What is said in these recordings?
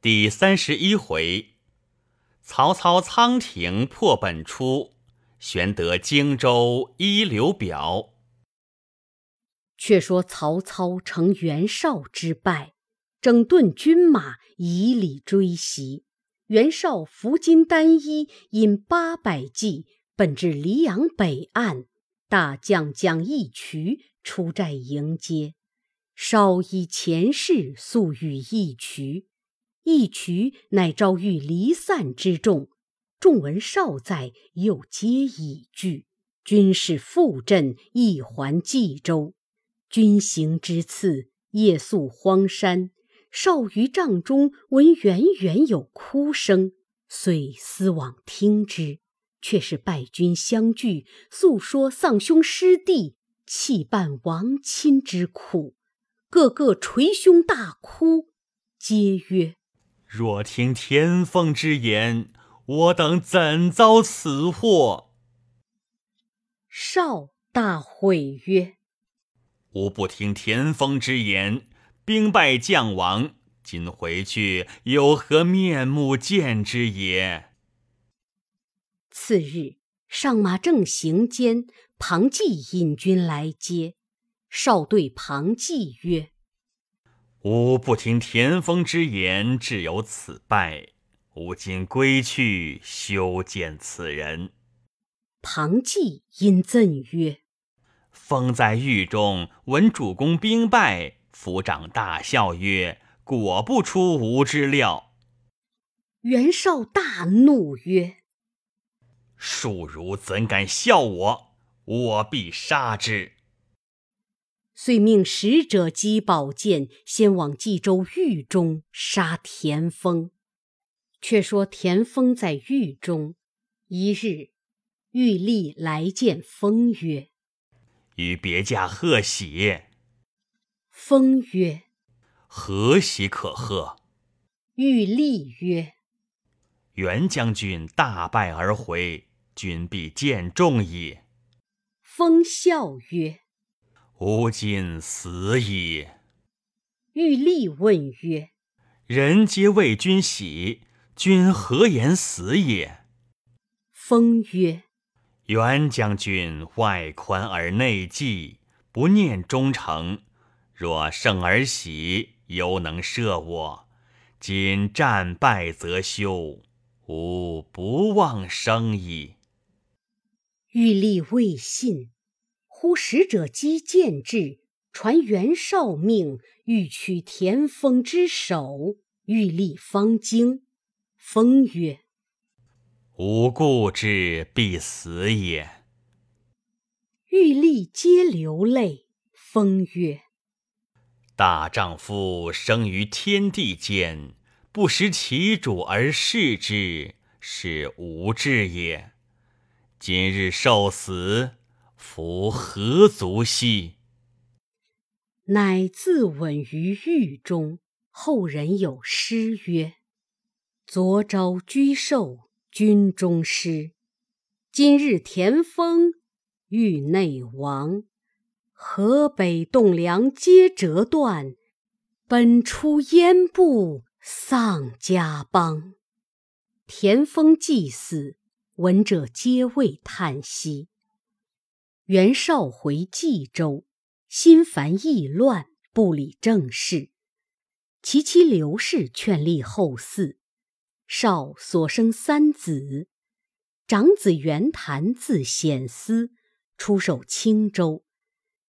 第三十一回，曹操仓亭破本初，玄德荆州一流表。却说曹操乘袁绍之败，整顿军马，以礼追袭。袁绍服金单衣，引八百骑，奔至黎阳北岸。大将蒋义渠出寨迎接。绍以前事速与义渠。一渠乃遭遇离散之众，众闻少在，又皆已惧。军士复阵，一还冀州。军行之次，夜宿荒山。少于帐中，闻远远有哭声，遂思往听之，却是败军相聚，诉说丧兄失弟、弃伴亡亲之苦，个个捶胸大哭，皆曰。若听田丰之言，我等怎遭此祸？少大悔曰：“吾不听田丰之言，兵败将亡，今回去有何面目见之也？”次日，上马正行间，庞纪引军来接。少对庞纪曰：吾不听田丰之言，至有此败。吾今归去，休见此人。庞纪因赠曰：“封在狱中，闻主公兵败，抚掌大笑曰：‘果不出吾之料。’”袁绍大怒曰：“庶如怎敢笑我？我必杀之。”遂命使者击宝剑，先往冀州狱中杀田丰。却说田丰在狱中，一日，狱吏来见丰曰：“与别驾贺喜。”丰曰：“何喜可贺？”狱吏曰：“袁将军大败而回，君必见重矣。”丰笑曰：吾今死矣。玉立问曰：“人皆为君喜，君何言死也？”封曰：“袁将军外宽而内忌，不念忠诚。若胜而喜，犹能赦我。今战败则休，吾不忘生矣。”玉立未信。忽使者击剑至，传袁绍命欲取田丰之首。欲立方惊。封曰：“吾故之，必死也。”欲立皆流泪。风曰：“大丈夫生于天地间，不识其主而事之，是无志也。今日受死。”夫何足惜？乃自刎于狱中。后人有诗曰：“昨朝居寿军中师，今日田丰狱内亡。河北栋梁皆折断，本出烟部丧家邦。”田丰既死，闻者皆谓叹息。袁绍回冀州，心烦意乱，不理政事。其妻刘氏劝立后嗣。绍所生三子，长子袁谭字显思，出守青州；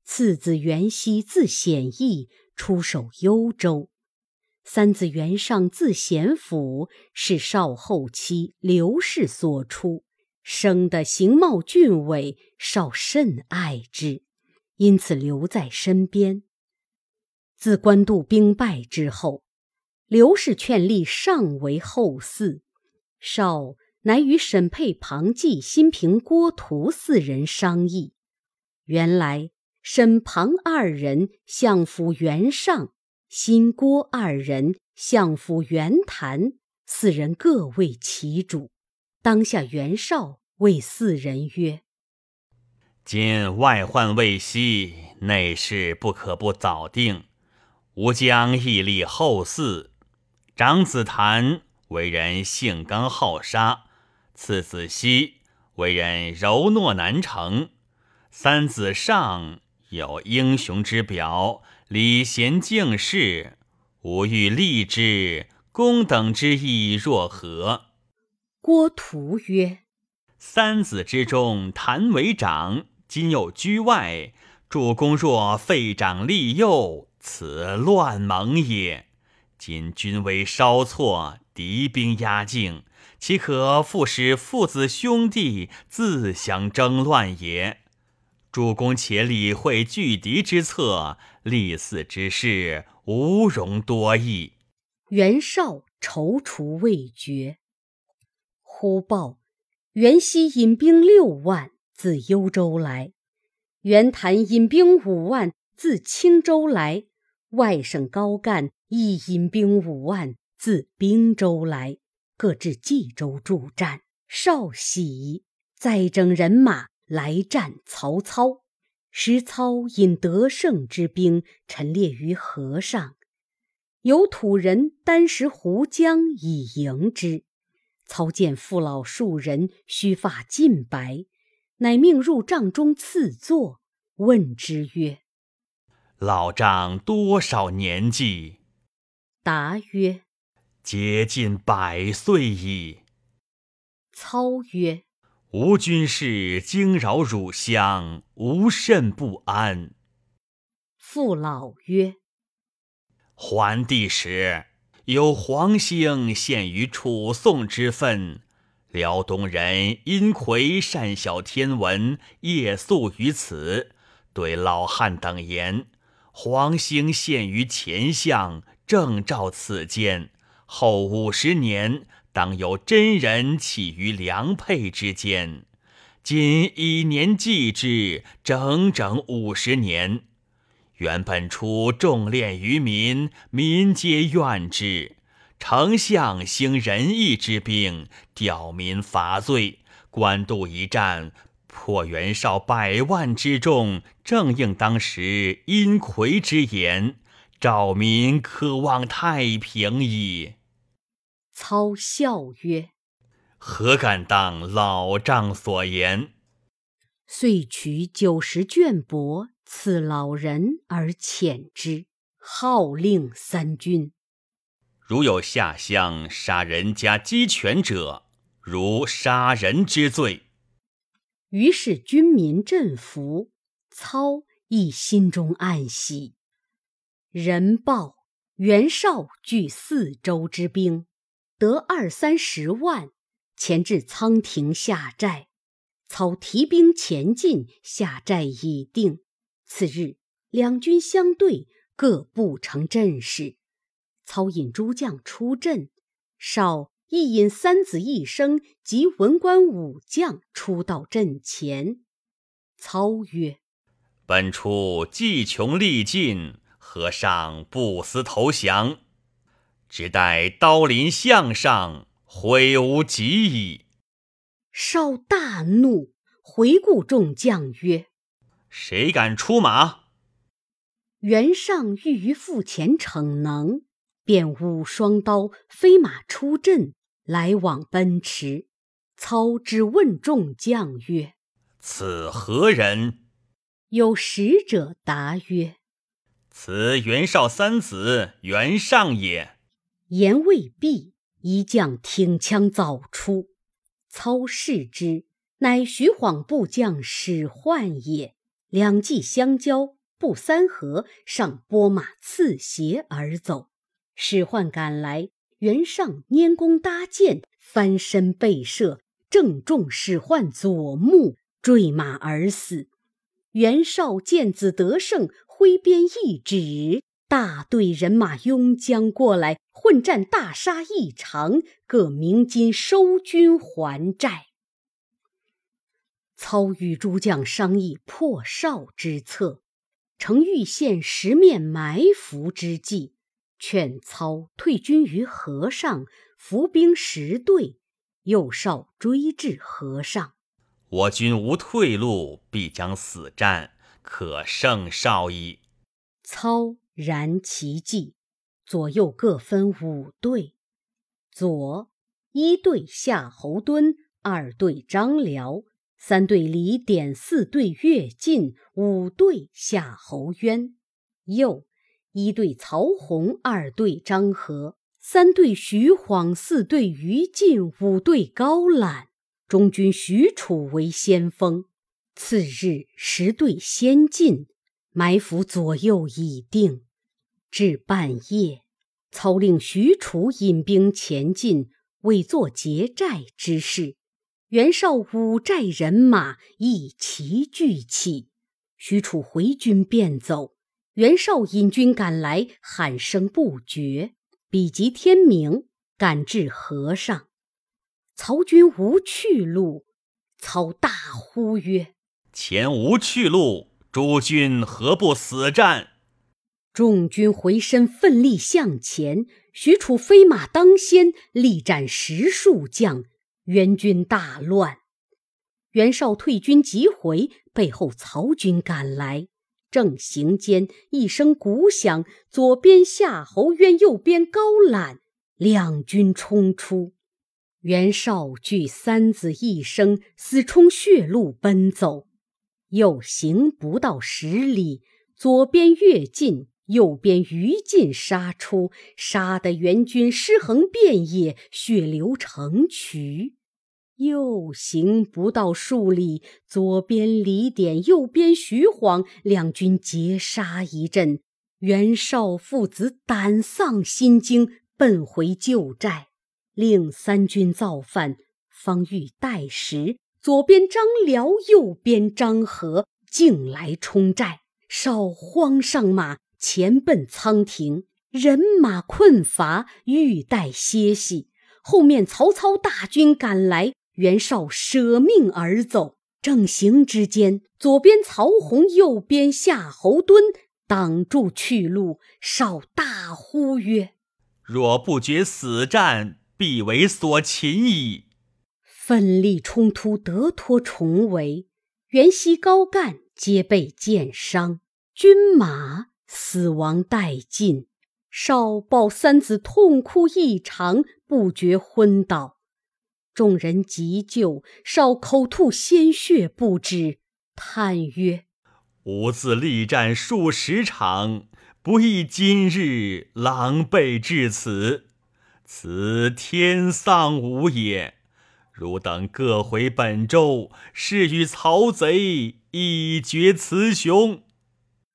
次子袁熙字显义，出守幽州；三子袁尚字显甫，是绍后妻刘氏所出。生得形貌俊伟，少甚爱之，因此留在身边。自官渡兵败之后，刘氏劝立尚为后嗣，少乃与沈沛、庞纪、辛平、郭图四人商议。原来沈庞二人相辅袁尚，辛郭二人相辅袁谭，四人各为其主。当下袁绍。谓四人曰：“今外患未息，内事不可不早定。吾将屹立后嗣，长子谭为人性刚好杀，次子熙为人柔懦难成，三子尚有英雄之表，礼贤敬士，吾欲立之。公等之意若何？郭图曰：“三子之中，谭为长，今又居外。主公若废长立幼，此乱盟也。今军威稍挫，敌兵压境，岂可复使父子兄弟自相争乱也？主公且理会拒敌之策，立嗣之事，无容多议。”袁绍踌躇未决，忽报袁熙引兵六万自幽州来，袁谭引兵五万自青州来，外甥高干亦引兵五万自滨州来，各至冀州助战。少喜，再整人马来战曹操，使操引得胜之兵陈列于河上。有土人单食湖江以迎之，操见父老数人，须发尽白，乃命入帐中赐坐，问之曰：“老丈多少年纪？”答曰：“接近百岁矣。”操曰：“吾军士惊扰汝乡，无甚不安。”父老曰。桓帝时，有黄兴献于楚宋之分。辽东人殷奎善晓天文，夜宿于此，对老汉等言：黄兴献于前相，正照此间。后五十年，当有真人起于良配之间。今以年计之，整整五十年。原本出重练于民，民皆怨之。丞相兴仁义之兵，吊民伐罪，官渡一战，破袁绍百万之众，正应当时殷魁之言：赵民渴望太平矣。操笑曰：“何敢当老丈所言？”遂取九十卷帛。赐老人而遣之，号令三军。如有下乡杀人家鸡犬者，如杀人之罪。于是军民振服，操亦心中暗喜。人报袁绍据四州之兵，得二三十万，前至仓亭下寨。操提兵前进，下寨已定。次日，两军相对，各不成阵势。操引诸将出阵，绍亦引三子一生及文官武将出到阵前。操曰：“本初计穷力尽，何尚不思投降？只待刀临项上，悔无及矣。”绍大怒，回顾众将曰：谁敢出马？袁尚欲于腹前逞能，便舞双刀，飞马出阵，来往奔驰。操之问众将曰：“此何人？”有使者答曰：“此袁绍三子袁尚也。”言未毕，一将挺枪早出。操视之，乃徐晃部将史涣也。两骑相交，不三合，上拨马刺斜而走。史涣赶来，袁尚拈弓搭箭，翻身背射，正中史涣左目，坠马而死。袁绍见子得胜，挥鞭一指，大队人马拥将过来，混战大杀一场，各鸣金收军还寨。操与诸将商议破绍之策，呈欲献十面埋伏之计，劝操退军于河上，伏兵十队，诱绍追至河上。我军无退路，必将死战，可胜绍矣。操然其计，左右各分五队：左一队夏侯惇，二队张辽，三队李典，四队乐进，五队夏侯渊；右一队曹洪，二队张合，三队徐晃，四队于禁，五队高览。中军许褚为先锋。次日，十队先进，埋伏左右已定。至半夜，操令许褚引兵前进，为作劫寨之事。袁绍五寨人马一齐聚起，许褚回军便走。袁绍引军赶来，喊声不绝。比及天明，赶至河上，曹军无去路，操大呼曰。前无去路，诸军何不死战？众军回身，奋力向前。许褚飞马当先，力战十数将，援军大乱。袁绍退军急回，背后曹军赶来。正行间，一声鼓响，左边夏侯渊，右边高览，两军冲出。袁绍惧三子一生，死冲血路奔走。又行不到十里，左边乐进，右边于禁杀出，杀得援军尸横遍野，血流成渠。又行不到数里，左边李典，右边徐晃，两军截杀一阵。袁绍父子胆丧心惊，奔回旧寨，令三军造反，方欲待时。左边张辽，右边张合，竟来冲寨。少慌上马，前奔仓亭，人马困乏，欲待歇息。后面曹操大军赶来，袁绍舍命而走。正行之间，左边曹洪，右边夏侯惇挡住去路。绍大呼曰：“若不决死战，必为所擒矣。”奋力冲突，得脱重围，袁熙、高干皆被箭伤，军马死亡殆尽。少抱三子痛哭异常，不觉昏倒。众人急救，少口吐鲜血不止，叹曰：“吾自力战数十场，不亦今日狼狈至此，此天丧吾也。”汝等各回本州，誓与曹贼一决雌雄。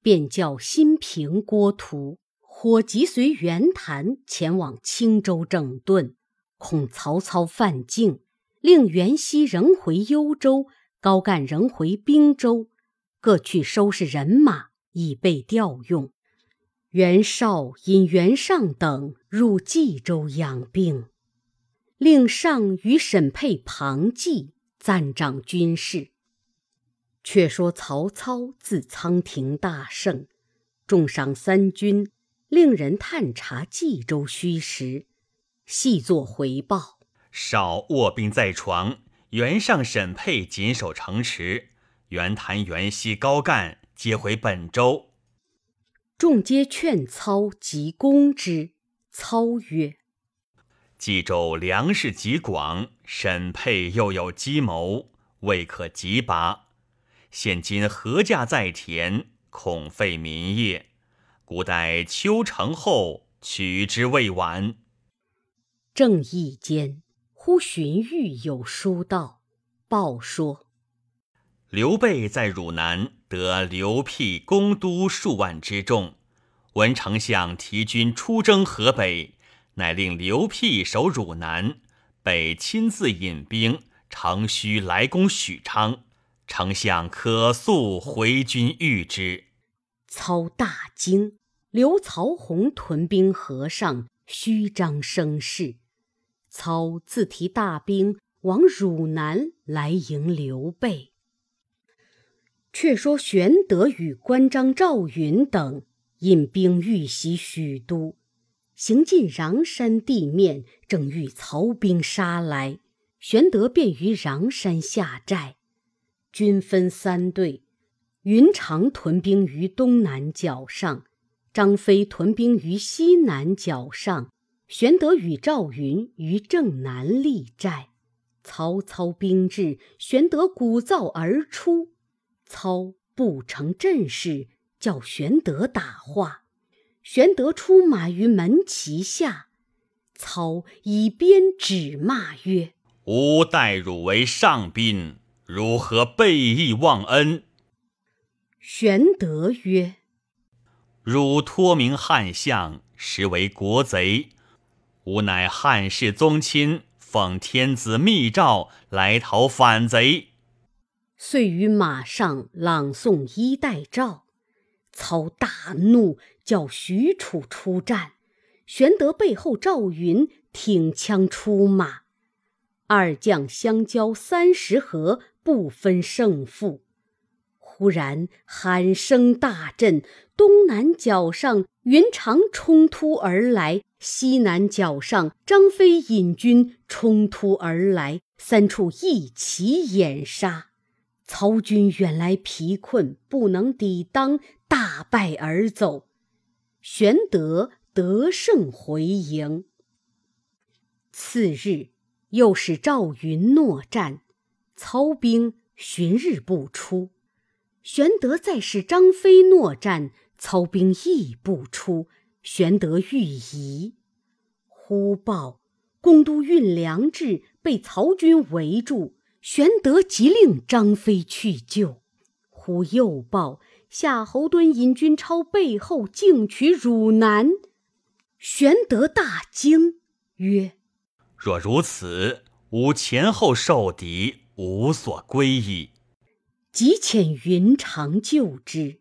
便叫新平、郭图火急随袁谭前往青州整顿，恐曹操犯境，令袁熙仍回幽州，高干仍回滨州，各去收拾人马，以备调用。袁绍引袁尚等入冀州养病。令上与沈沛、庞纪赞掌军事。却说曹操自仓亭大胜，重赏三军，令人探查冀州虚实，细作回报。少卧病在床，袁尚、沈沛谨守城池，袁谭、袁熙、高干皆回本州。众皆劝操急攻之。操曰。冀州粮食极广，沈沛又有计谋，未可及拔。现今禾稼在田，恐废民业，古代秋成后取之未晚。正义间，忽荀彧有书到，报说：刘备在汝南得刘辟攻都数万之众，闻丞相提军出征河北。乃令刘辟守汝南，北亲自引兵，乘虚来攻许昌。丞相可速回军御之。操大惊，刘曹洪屯兵河上，虚张声势。操自提大兵往汝南来迎刘备。却说玄德与关张赵云等引兵欲袭许都。行进穰山地面，正遇曹兵杀来，玄德便于穰山下寨。军分三队，云长屯兵于东南角上，张飞屯兵于西南角上，玄德与赵云于正南立寨。曹操兵至，玄德鼓噪而出，操不成阵势，叫玄德打话。玄德出马于门旗下，操以鞭指骂曰：“吾待汝为上宾，如何背义忘恩？”玄德曰。汝托名汉相，实为国贼。吾乃汉室宗亲，奉天子密诏来讨反贼。遂于马上朗诵衣带诏。操大怒，叫许褚出战。玄德背后赵云挺枪出马，二将相交三十合，不分胜负。忽然喊声大震，东南角上云长冲突而来，西南角上张飞引军冲突而来，三处一齐掩杀。曹军远来疲困，不能抵当，大败而走。玄德得胜回营。次日，又使赵云诺战，操兵旬日不出。玄德再使张飞诺战，操兵亦不出。玄德欲疑，忽报公都运粮至，被曹军围住。玄德急令张飞去救。忽又报夏侯惇引军超背后，径取汝南。玄德大惊，曰：“若如此，吾前后受敌，无所归矣。”即遣云长救之，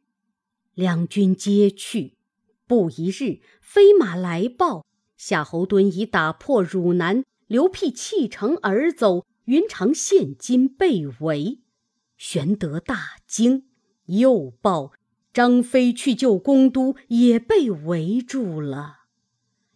两军皆去。不一日，飞马来报，夏侯惇已打破汝南，刘辟弃城而走。云长现今被围。玄德大惊，又报张飞去救公都，也被围住了。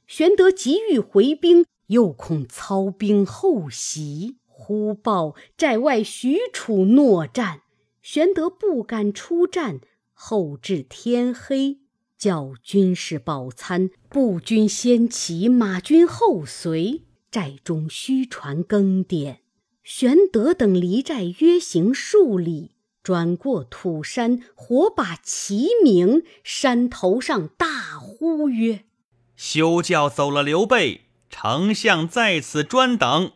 玄德急欲回兵，又恐操兵后袭，忽报寨外许褚搦战。玄德不敢出战，后至天黑，叫军士饱餐，步军先骑，马军后随，寨中虚传更迭。玄德等离寨约行数里，转过土山，火把齐鸣，山头上大呼曰：“休教走了刘备，丞相在此专等。”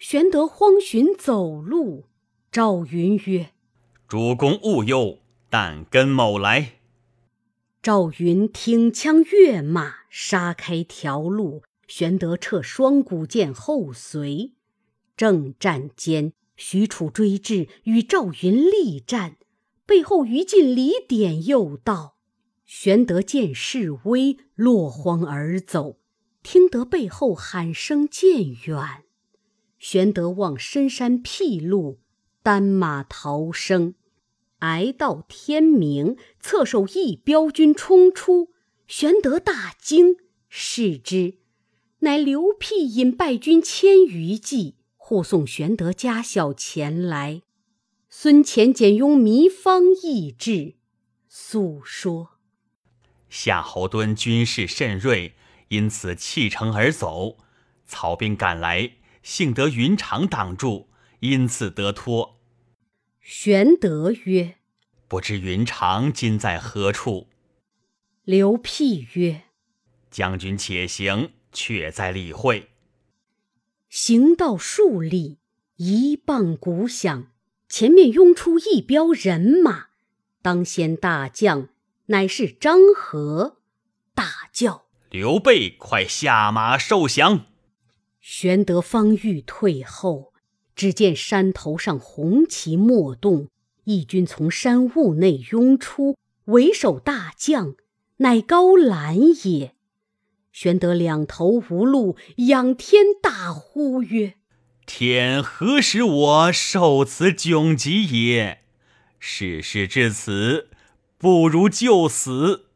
玄德慌寻走路，赵云曰。主公勿忧，但跟某来。赵云挺枪跃马，杀开条路。玄德掣双股剑后随。正战间，许褚追至，与赵云力战。背后于禁、李典又到。玄德见势危，落荒而走。听得背后喊声渐远，玄德望深山僻路。单马逃生，挨到天明，侧手一彪军冲出，玄德大惊，视之，乃刘辟引败军千余骑护送玄德家小前来。孙乾简雍迷方意至，诉说：夏侯惇军事甚锐，因此弃城而走。曹兵赶来，幸得云长挡住，因此得脱。玄德曰：“不知云长今在何处？”刘辟曰：“将军且行，却在理会。”行到数里，一棒鼓响，前面拥出一彪人马。当先大将乃是张合，大叫：“刘备，快下马受降！”玄德方欲退后。只见山头上红旗莫动，义军从山雾内拥出，为首大将乃高览也。玄德两头无路，仰天大呼曰：“天何使我受此窘急也？事事至此，不如就死。”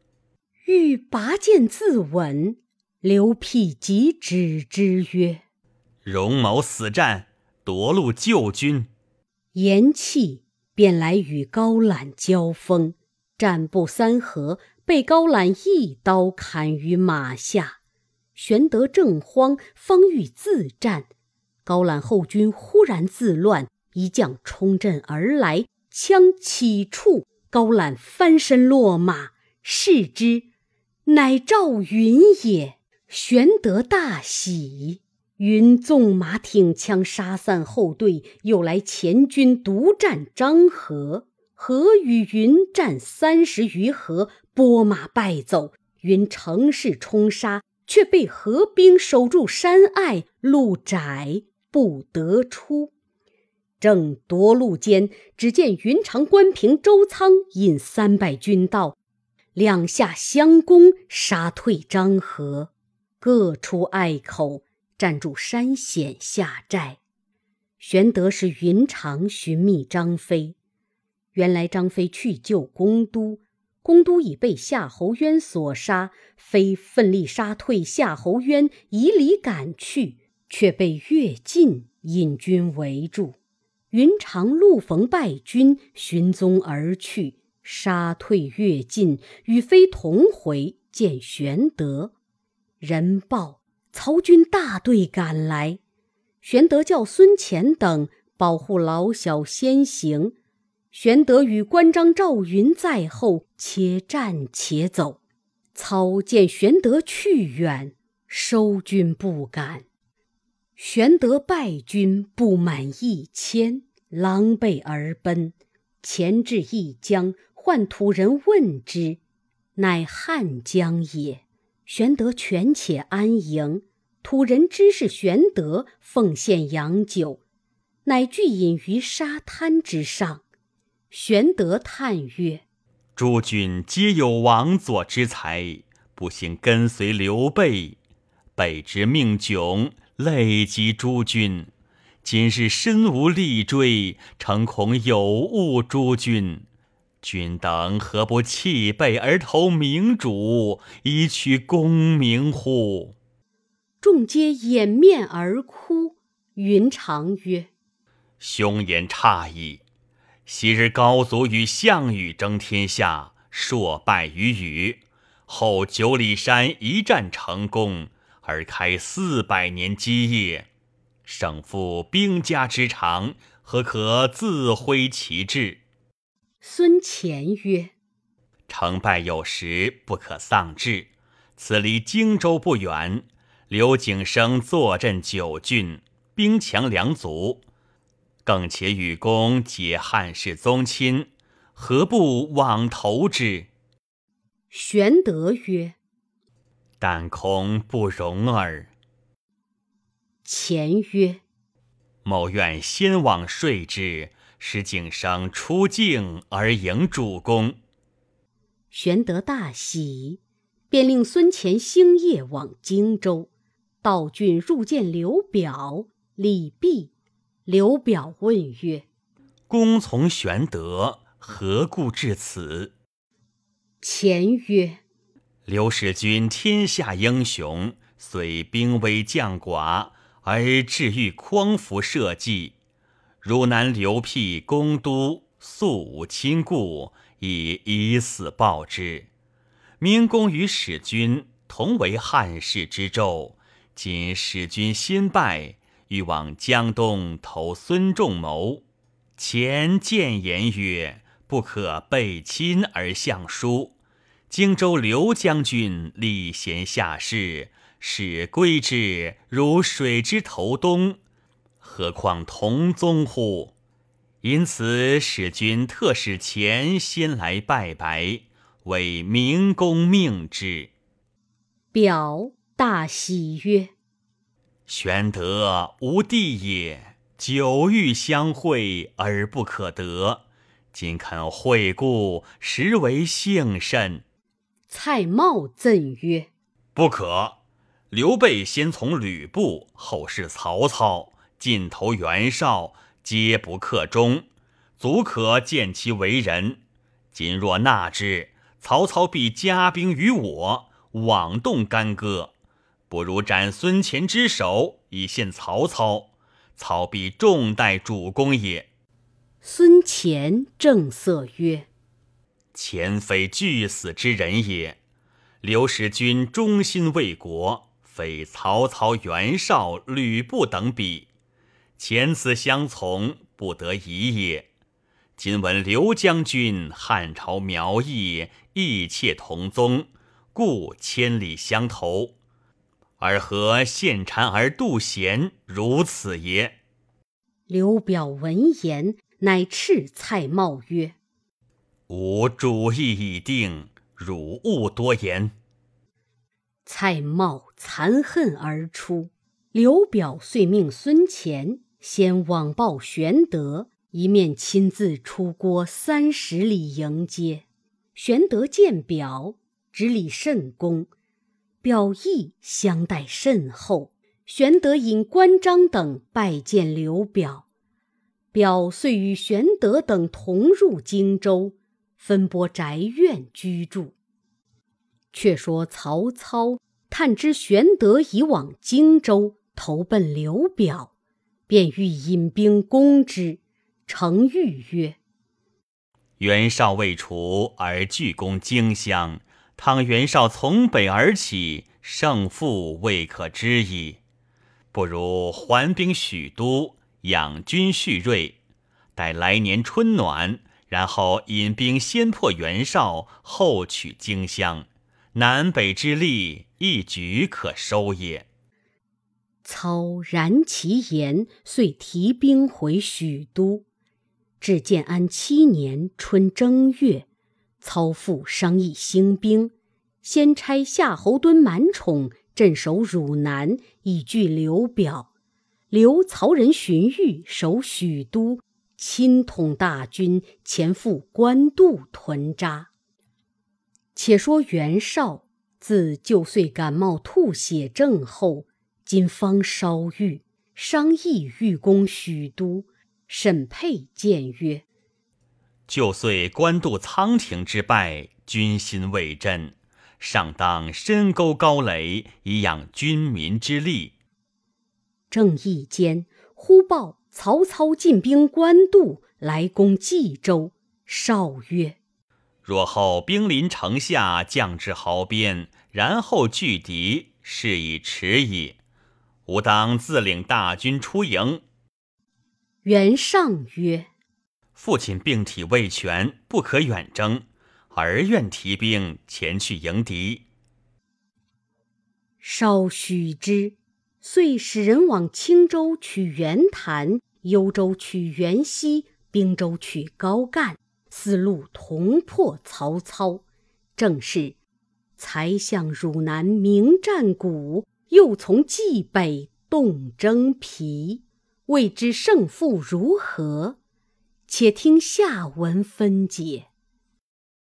欲拔剑自刎，刘辟即止之曰：“荣某死战。”夺路救军，言讫，便来与高览交锋，战不三合，被高览一刀砍于马下。玄德正慌，方欲自战，高览后军忽然自乱，一将冲阵而来，枪起处，高览翻身落马，视之，乃赵云也。玄德大喜。云纵马挺枪杀散后队，又来前军独战张合。合与云战三十余合，拨马败走。云乘势冲杀，却被合兵守住山隘，路窄不得出。正夺路间，只见云长、关平、周仓引三百军到，两下相攻，杀退张合，各出隘口。站住山险下寨，玄德使云长寻觅张飞。原来张飞去救公都，公都已被夏侯渊所杀。飞奋力杀退夏侯渊，以礼赶去，却被乐进引军围住。云长路逢败军，寻踪而去，杀退乐进，与飞同回见玄德，人报。曹军大队赶来，玄德叫孙乾等保护老小先行。玄德与关张赵云在后，且战且走。操见玄德去远，收军不敢。玄德败军不满一千，狼狈而奔。前至一江，唤土人问之，乃汉江也。玄德权且安营，土人知是玄德，奉献洋酒，乃具饮于沙滩之上。玄德叹曰：“诸君皆有王佐之才，不幸跟随刘备，备之命窘，累及诸君。今日身无力追，诚恐有误诸君。”君等何不弃背而投明主，以取功名乎？众皆掩面而哭。云长曰：“兄言差矣。昔日高祖与项羽争天下，硕败于羽。后九里山一战成功，而开四百年基业。胜负兵家之长，何可自挥其志？”孙乾曰：“成败有时，不可丧志。此离荆州不远，刘景升坐镇九郡，兵强粮足，更且与公结汉室宗亲，何不往投之？”玄德曰：“但恐不容耳。”乾曰：“某愿先往说之。”使景商出境而迎主公。玄德大喜，便令孙乾星夜往荆州。道郡入见刘表、李泌。刘表问曰：“公从玄德，何故至此？”前曰：“刘使君天下英雄，虽兵微将寡，而志欲匡扶社稷。”汝南刘辟公都，素无亲故，以以死报之。明公与使君同为汉室之胄，今使君新败，欲往江东投孙仲谋。前谏言曰：“不可背亲而相疏。荆州刘将军礼贤下士，使归之如水之投东。”何况同宗乎？因此使君特使前先来拜白，为明公命之。表大喜曰：“玄德无弟也，久欲相会而不可得，今肯会故，实为幸甚。”蔡瑁赠曰：“不可。刘备先从吕布，后是曹操。”尽投袁绍皆不克忠，足可见其为人。今若纳之，曹操必加兵于我，妄动干戈。不如斩孙乾之首，以献曹操，曹必重待主公也。孙乾正色曰：“前非惧死之人也。刘使君忠心为国，非曹操、袁绍、吕布等比，前此相从，不得已也。今闻刘将军汉朝苗裔，异妾同宗，故千里相投。而何献谗而妒贤，如此也？刘表闻言，乃斥蔡瑁曰：“吾主意已定，汝勿多言。”蔡瑁惭恨而出。刘表遂命孙乾先往报玄德。一面亲自出郭三十里迎接，玄德见表，执礼甚恭，表意相待甚厚。玄德引关张等拜见刘表，表遂与玄德等同入荆州，分拨宅院居住。却说曹操探知玄德已往荆州，投奔刘表，便欲引兵攻之。程昱曰：“袁绍未除而拒攻荆襄，倘袁绍从北而起，胜负未可知矣。不如还兵许都，养军蓄锐，待来年春暖，然后引兵先破袁绍，后取荆襄，南北之力一举可收也。”操然其言，遂提兵回许都。至建安七年春正月，操父商议兴兵，先差夏侯惇、满宠镇守汝南，以拒刘表；留曹仁、荀彧守许都，亲统大军前赴官渡屯扎。且说袁绍自旧岁感冒吐血症后，今方稍愈，商议欲攻许都。沈佩谏曰：“就遂官渡仓亭之败，军心未振，上当深沟高垒，以养军民之力。”正义间，忽报曹操进兵官渡，来攻冀州。绍曰：“若后兵临城下，将至壕边，然后拒敌，是以迟矣。吾当自领大军出营。”袁尚曰：“父亲病体未全，不可远征，儿愿提兵前去迎敌。”稍许之，遂使人往青州取袁谭，幽州取袁熙，并州取高干，四路同破曹操。正是才向汝南名战鼓，又从冀北动征皮。未知胜负如何，且听下文分解。